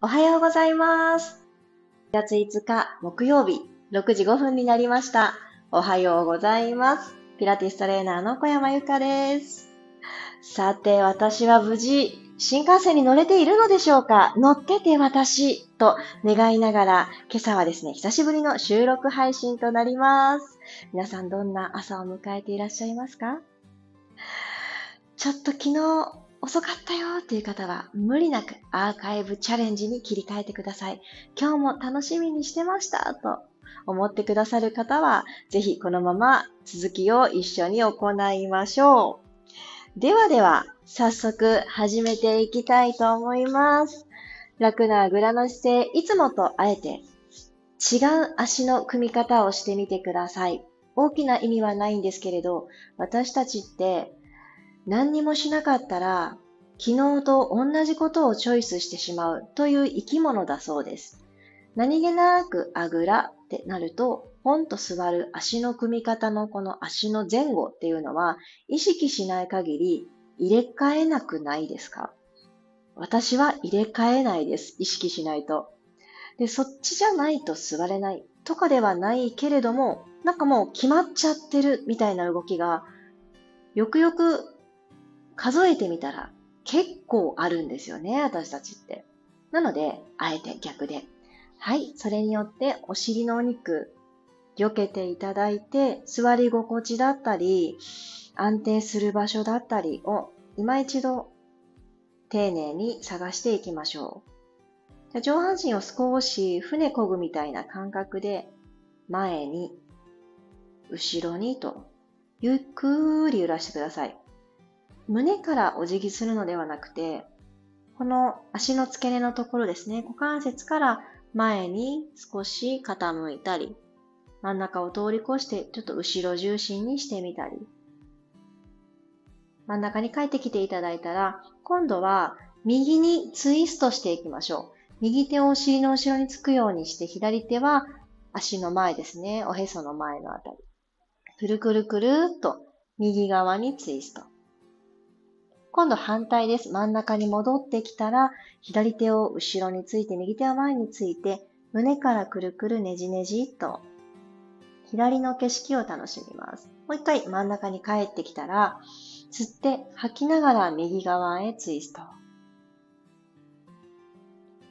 おはようございます。4月5日木曜日6時5分になりました。おはようございます。ピラティストレーナーの小山由かです。さて、私は無事、新幹線に乗れているのでしょうか？乗ってて私と願いながら、今朝はですね、久しぶりの収録配信となります。皆さんどんな朝を迎えていらっしゃいますか？ちょっと昨日遅かったよっていう方は無理なくアーカイブチャレンジに切り替えてください。今日も楽しみにしてましたと思ってくださる方は、ぜひこのまま続きを一緒に行いましょう。ではでは、早速始めていきたいと思います。楽なあぐらの姿勢、いつもとあえて違う足の組み方をしてみてください。大きな意味はないんですけれど、私たちって何にもしなかったら、昨日と同じことをチョイスしてしまうという生き物だそうです。何気なくあぐらってなると、ポンと座る足の組み方のこの足の前後っていうのは、意識しない限り入れ替えなくないですか？私は入れ替えないです。意識しないと。で、そっちじゃないと座れないとかではないけれども、なんかもう決まっちゃってるみたいな動きが、よくよく数えてみたら結構あるんですよね、私たちって。なので、あえて逆で。はい、それによってお尻のお肉、避けていただいて、座り心地だったり、安定する場所だったりを今一度丁寧に探していきましょう。じゃ上半身を少し船こぐみたいな感覚で前に、後ろにとゆっくり揺らしてください。胸からお辞儀するのではなくて、この足の付け根のところですね、股関節から前に少し傾いたり、真ん中を通り越してちょっと後ろ重心にしてみたり、真ん中に帰ってきていただいたら、今度は右にツイストしていきましょう。右手をお尻の後ろにつくようにして、左手は足の前ですね、おへその前のあたり。くるくるくるっと右側にツイスト。今度反対です。真ん中に戻ってきたら、左手を後ろについて、右手は前について、胸からくるくるねじねじっと、左の景色を楽しみます。もう一回真ん中に帰ってきたら、吸って吐きながら右側へツイスト。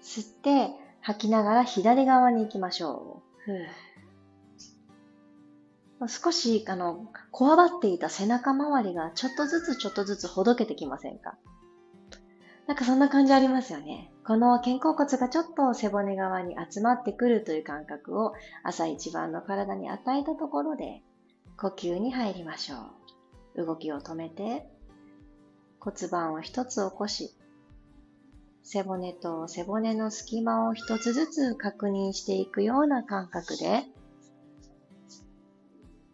吸って吐きながら左側に行きましょう。ふう少し、あの、こわばっていた背中周りがちょっとずつちょっとずつほどけてきませんか？なんかそんな感じありますよね。この肩甲骨がちょっと背骨側に集まってくるという感覚を朝一番の体に与えたところで呼吸に入りましょう。動きを止めて骨盤を一つ起こし背骨と背骨の隙間を一つずつ確認していくような感覚で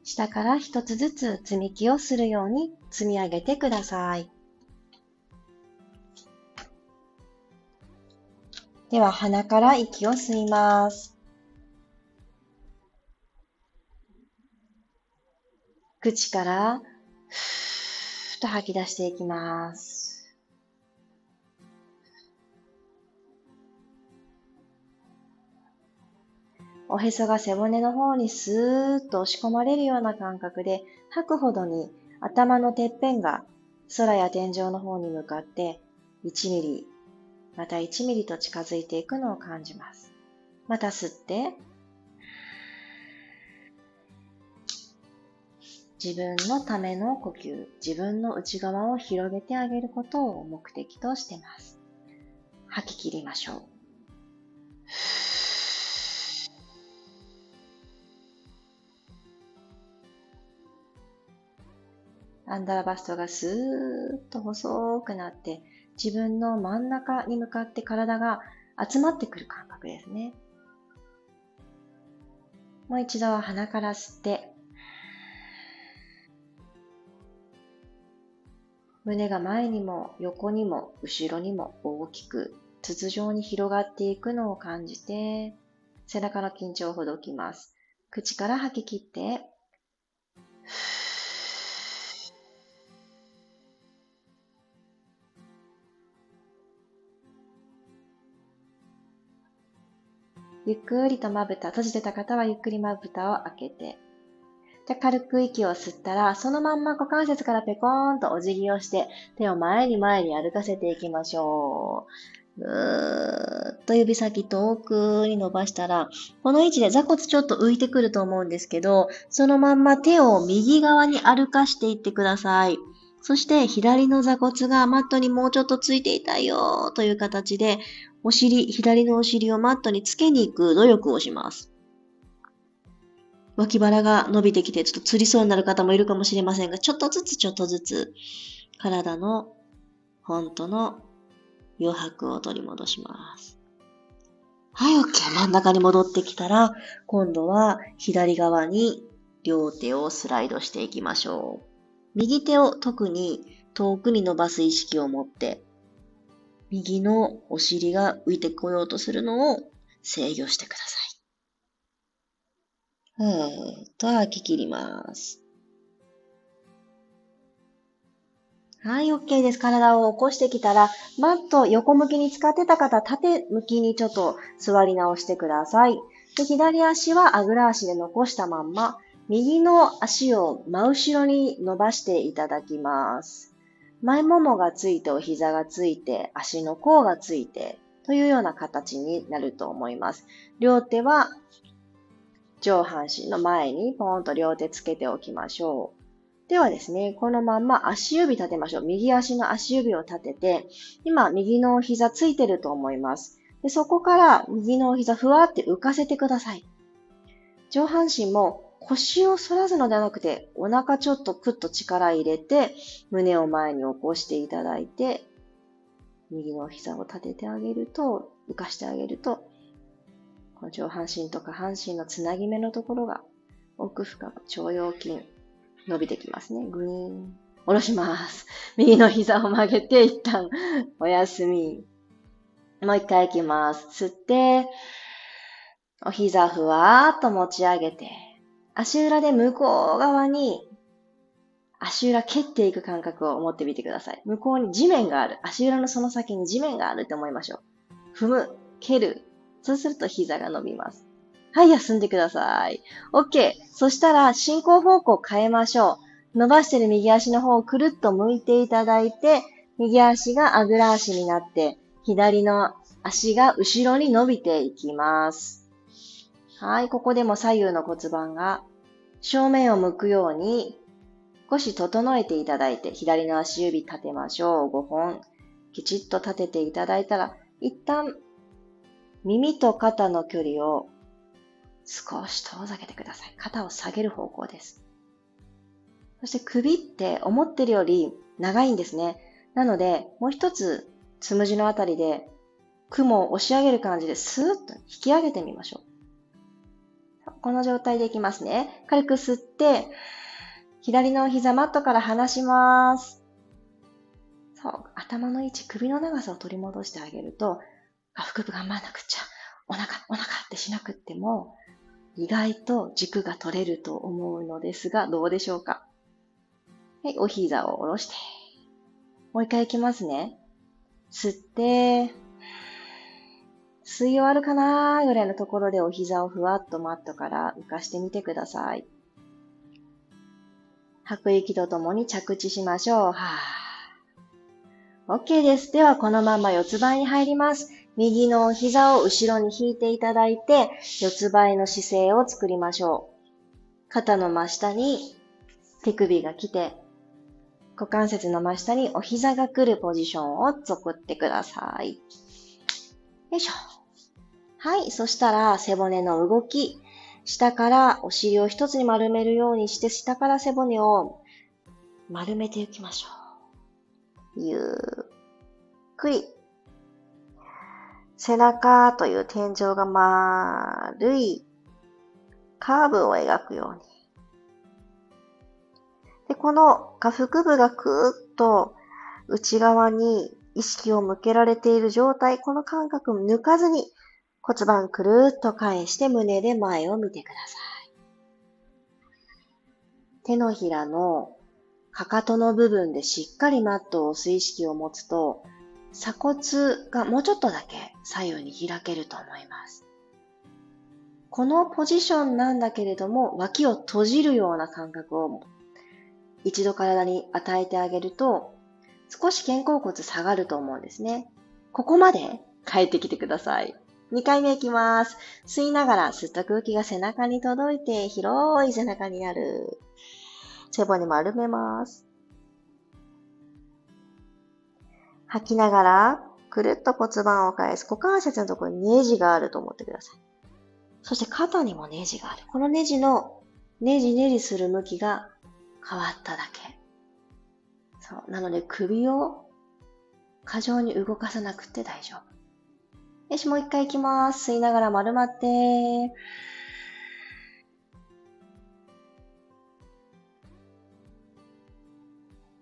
下から一つずつ積み木をするように積み上げてください。では鼻から息を吸います。口からふーっと吐き出していきます。おへそが背骨の方にスーッと押し込まれるような感覚で吐くほどに頭のてっぺんが空や天井の方に向かって1ミリ、また1ミリと近づいていくのを感じます。また吸って、自分のための呼吸、自分の内側を広げてあげることを目的としてます。吐き切りましょう。アンダーバストがスーッと細くなって、自分の真ん中に向かって体が集まってくる感覚ですね。もう一度鼻から吸って、胸が前にも横にも後ろにも大きく筒状に広がっていくのを感じて、背中の緊張をほどきます。口から吐き切って、ゆっくりとまぶた、閉じてた方はゆっくりまぶたを開けて、じゃ軽く息を吸ったら、そのまんま股関節からペコーンとお辞儀をして、手を前に前に歩かせていきましょう。ぐーっと指先遠くに伸ばしたら、この位置で座骨ちょっと浮いてくると思うんですけど、そのまんま手を右側に歩かしていってください。そして左の座骨がマットにもうちょっとついていたよという形で、お尻、左のお尻をマットにつけに行く努力をします。脇腹が伸びてきてちょっとつりそうになる方もいるかもしれませんが、ちょっとずつちょっとずつ体の本当の余白を取り戻します。はい、OK。真ん中に戻ってきたら、今度は左側に両手をスライドしていきましょう。右手を特に遠くに伸ばす意識を持って、右のお尻が浮いてこようとするのを制御してください。ふーっと吐き切ります。はい、OK です。体を起こしてきたら、マット横向きに使ってた方、縦向きにちょっと座り直してください。で左足はあぐら足で残したまんま、右の足を真後ろに伸ばしていただきます。前ももがついて、お膝がついて、足の甲がついて、というような形になると思います。両手は上半身の前にポーンと両手つけておきましょう。ではですね、このまま足指立てましょう。右足の足指を立てて、今右の膝ついてると思います。でそこから右の膝ふわって浮かせてください。上半身も腰を反らすのではなくて、お腹ちょっとクッと力入れて、胸を前に起こしていただいて、右の膝を立ててあげると、浮かしてあげると、この上半身と下半身のつなぎ目のところが奥深く腸腰筋伸びてきますね。グイーン。下ろします。右の膝を曲げて一旦お休み。もう一回行きます。吸って、お膝ふわーっと持ち上げて、足裏で向こう側に足裏蹴っていく感覚を持ってみてください。向こうに地面がある。足裏のその先に地面があるって思いましょう。踏む、蹴る、そうすると膝が伸びます。はい、休んでください。OK。そしたら進行方向を変えましょう。伸ばしてる右足の方をくるっと向いていただいて、右足があぐら足になって、左の足が後ろに伸びていきます。はい、ここでも左右の骨盤が正面を向くように少し整えていただいて、左の足指立てましょう。5本。きちっと立てていただいたら、一旦耳と肩の距離を少し遠ざけてください。肩を下げる方向です。そして首って思ってるより長いんですね。なので、もう一つ、つむじのあたりで雲を押し上げる感じでスーッと引き上げてみましょう。この状態でいきますね。軽く吸って、左の膝マットから離します。そう、頭の位置、首の長さを取り戻してあげると、あ、腹部頑張らなくちゃ。お腹、お腹ってしなくっても、意外と軸が取れると思うのですが、どうでしょうか？はい、お膝を下ろして。もう一回いきますね。吸って、吸い終わるかなぐらいのところでお膝をふわっとマットから浮かしてみてください。吐く息とともに着地しましょう。はぁ。OK です。では、このまま四つ倍に入ります。右のお膝を後ろに引いていただいて、四つ倍の姿勢を作りましょう。肩の真下に手首が来て、股関節の真下にお膝が来るポジションを作ってください。よいしょ。はい。そしたら背骨の動き。下からお尻を一つに丸めるようにして、下から背骨を丸めていきましょう。ゆっくり背中という天井が丸いカーブを描くように。で、この下腹部がくーっと内側に意識を向けられている状態、この感覚を抜かずに骨盤くるっと返して胸で前を見てください。手のひらのかかとの部分でしっかりマットを押す意識を持つと鎖骨がもうちょっとだけ左右に開けると思います。このポジションなんだけれども、脇を閉じるような感覚を一度体に与えてあげると、少し肩甲骨下がると思うんですね。ここまで帰ってきてください。2回目いきます。吸いながら吸った空気が背中に届いて広い背中になる。背骨丸めます。吐きながらくるっと骨盤を返す。股関節のところにネジがあると思ってください。そして肩にもネジがある。このネジのネジネジする向きが変わっただけ。そう。なので首を過剰に動かさなくて大丈夫。よし、もう一回いきます。吸いながら丸まって。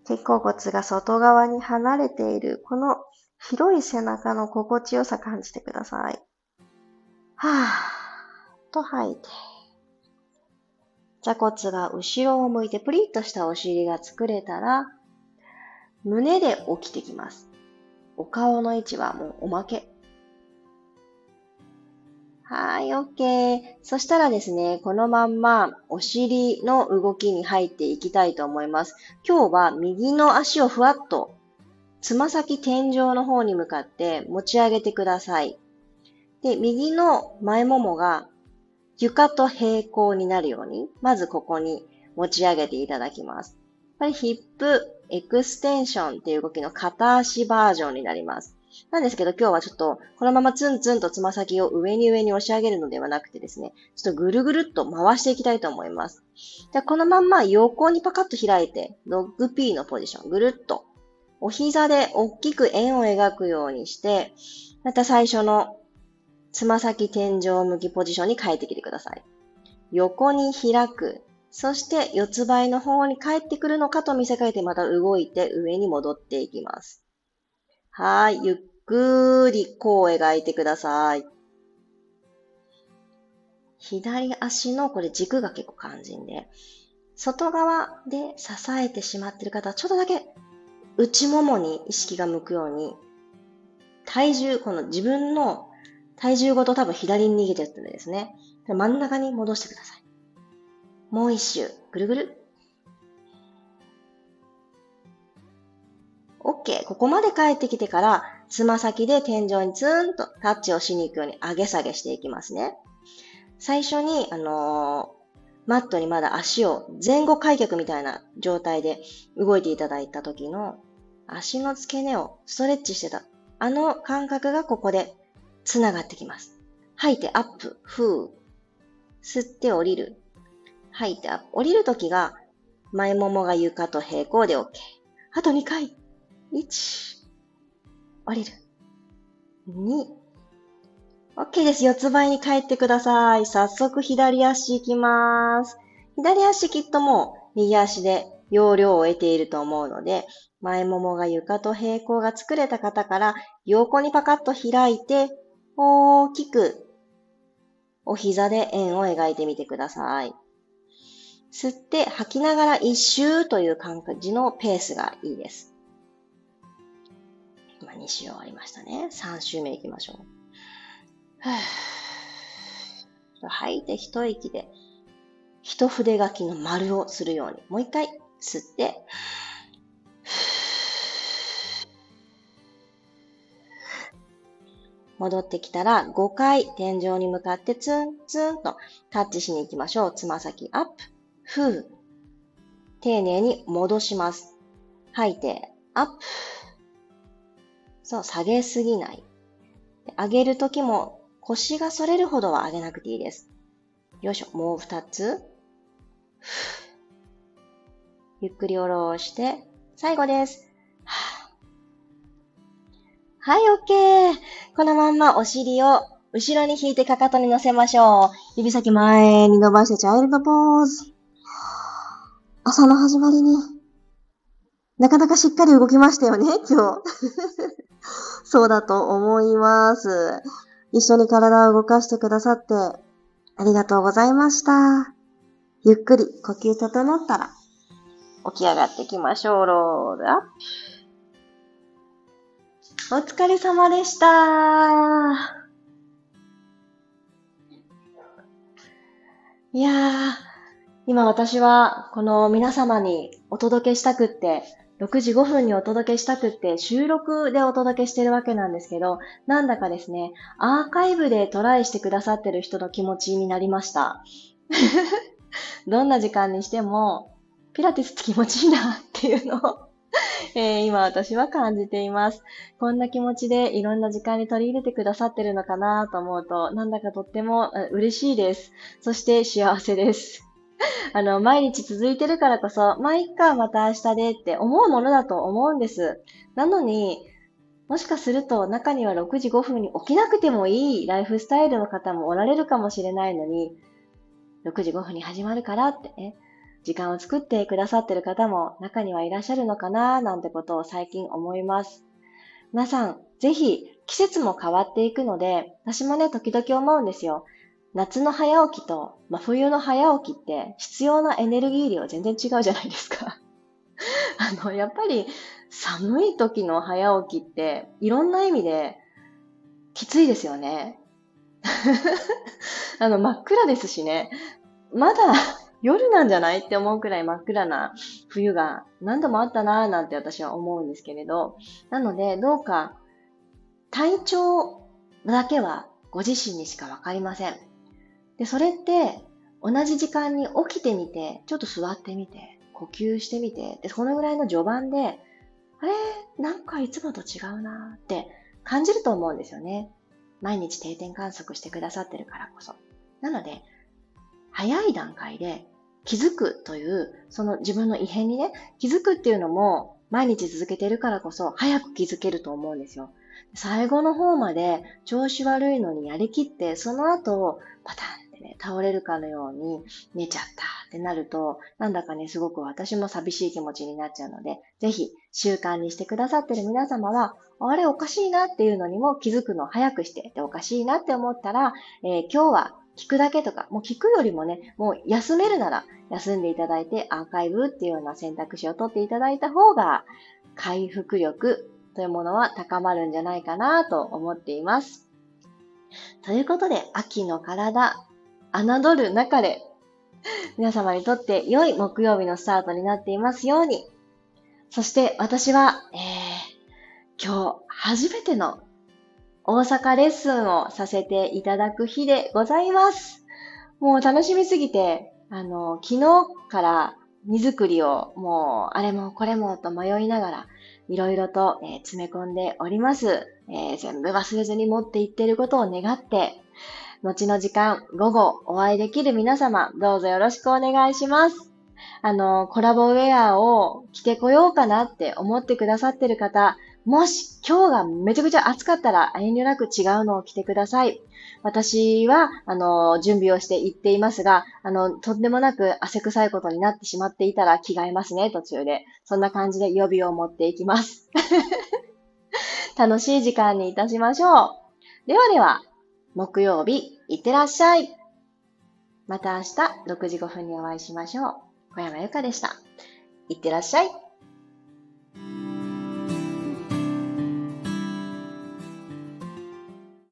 肩甲骨が外側に離れている、この広い背中の心地よさ感じてください。はぁ、と吐いて。座骨が後ろを向いてプリッとしたお尻が作れたら、胸で起きてきます。お顔の位置はもうおまけ。はい、OK。そしたらですね、このまんまお尻の動きに入っていきたいと思います。今日は右の足をふわっとつま先天井の方に向かって持ち上げてください。で、右の前ももが床と平行になるように、まずここに持ち上げていただきます。これヒップエクステンションっていう動きの片足バージョンになります。なんですけど今日はちょっとこのままツンツンとつま先を上に上に押し上げるのではなくてですね、ちょっとぐるぐるっと回していきたいと思います。じゃこのまんま横にパカッと開いて、ドッグ P のポジション、ぐるっと、お膝で大きく円を描くようにして、また最初のつま先天井向きポジションに変えてきてください。横に開く。そして四つ倍の方に帰ってくるのかと見せかけてまた動いて上に戻っていきます。はい。ゆっくり弧を描いてください。左足のこれ軸が結構肝心で、外側で支えてしまっている方はちょっとだけ内ももに意識が向くように、体重、この自分の体重ごと多分左に逃げてるってですね。真ん中に戻してください。もう一周、ぐるぐる。OK。ここまで帰ってきてから、つま先で天井にツーンとタッチをしに行くように上げ下げしていきますね。最初に、あのー、マットにまだ足を前後開脚みたいな状態で動いていただいた時の足の付け根をストレッチしてた。あの感覚がここで繋がってきます。吐いてアップ、フー。吸って降りる。吐いてアップ。降りる時が前ももが床と平行で OK。あと2回。1、降りる。2、OK です。四つ倍に帰ってください。早速左足行きます。左足きっともう右足で容量を得ていると思うので、前ももが床と平行が作れた方から横にパカッと開いて、大きくお膝で円を描いてみてください。吸って吐きながら一周という感じのペースがいいです。今2周終わりましたね。3周目行きましょう。吐いて一息で、一筆書きの丸をするように。もう一回吸って、戻ってきたら5回天井に向かってツンツンとタッチしに行きましょう。つま先アップ、フー。丁寧に戻します。吐いて、アップ。そう、下げすぎない。上げるときも腰が反れるほどは上げなくていいです。よいしょ。もう二つ。ゆっくり下ろして、最後です。はい、OK。このまんまお尻を後ろに引いてかかとに乗せましょう。指先前に伸ばしてチャイルドポーズ。朝の始まりに、なかなかしっかり動きましたよね、今日。そうだと思います。一緒に体を動かしてくださってありがとうございました。ゆっくり呼吸整ったら起き上がっていきましょう。ロールアップ。お疲れ様でした。いやー、今私はこの皆様にお届けしたくって、6時5分にお届けしたくって収録でお届けしてるわけなんですけど、なんだかですね、アーカイブでトライしてくださってる人の気持ちになりました。どんな時間にしても、ピラティスって気持ちいいなっていうのをえ、今私は感じています。こんな気持ちでいろんな時間に取り入れてくださってるのかなと思うと、なんだかとっても嬉しいです。そして幸せです。あの、毎日続いてるからこそ、まあ、いっか、また明日でって思うものだと思うんです。なのに、もしかすると中には6時5分に起きなくてもいいライフスタイルの方もおられるかもしれないのに、6時5分に始まるからってね、時間を作ってくださってる方も中にはいらっしゃるのかななんてことを最近思います。皆さん、ぜひ季節も変わっていくので、私もね、時々思うんですよ。夏の早起きと真冬の早起きって必要なエネルギー量全然違うじゃないですか。あの、やっぱり寒い時の早起きっていろんな意味できついですよね。あの、真っ暗ですしね。まだ夜なんじゃない？って思うくらい真っ暗な冬が何度もあったなぁなんて私は思うんですけれど、なのでどうか体調だけはご自身にしかわかりません。で、それって同じ時間に起きてみて、ちょっと座ってみて、呼吸してみて、で、そのぐらいの序盤で、あれなんかいつもと違うなって感じると思うんですよね。毎日定点観測してくださってるからこそ。なので、早い段階で気づくという、その自分の異変にね、気づくっていうのも毎日続けてるからこそ早く気づけると思うんですよ。最後の方まで調子悪いのにやりきって、その後パタンね、倒れるかのように寝ちゃったってなると、なんだかね、すごく私も寂しい気持ちになっちゃうので、ぜひ習慣にしてくださってる皆様は、あれおかしいなっていうのにも気づくのを早くして、でおかしいなって思ったら、えー、今日は聞くだけとか、もう聞くよりもね、もう休めるなら休んでいただいてアーカイブっていうような選択肢を取っていただいた方が回復力というものは高まるんじゃないかなと思っています。ということで、秋の体、侮る中で、皆様にとって良い木曜日のスタートになっていますように。そして私は、えー、今日初めての大阪レッスンをさせていただく日でございます。もう楽しみすぎて、あの、昨日から荷造りをもうあれもこれもと迷いながらいろいろと、えー、詰め込んでおります、えー、全部忘れずに持っていってることを願って、後の時間、午後お会いできる皆様、どうぞよろしくお願いします。あの、コラボウェアを着てこようかなって思ってくださってる方、もし今日がめちゃくちゃ暑かったら遠慮なく違うのを着てください。私は、あの、準備をしていっていますが、あの、とんでもなく汗臭いことになってしまっていたら着替えますね、途中で。そんな感じで予備を持っていきます。楽しい時間にいたしましょう。ではでは、木曜日、いってらっしゃい。また明日6時5分にお会いしましょう。小山由かでした。いってらっしゃい。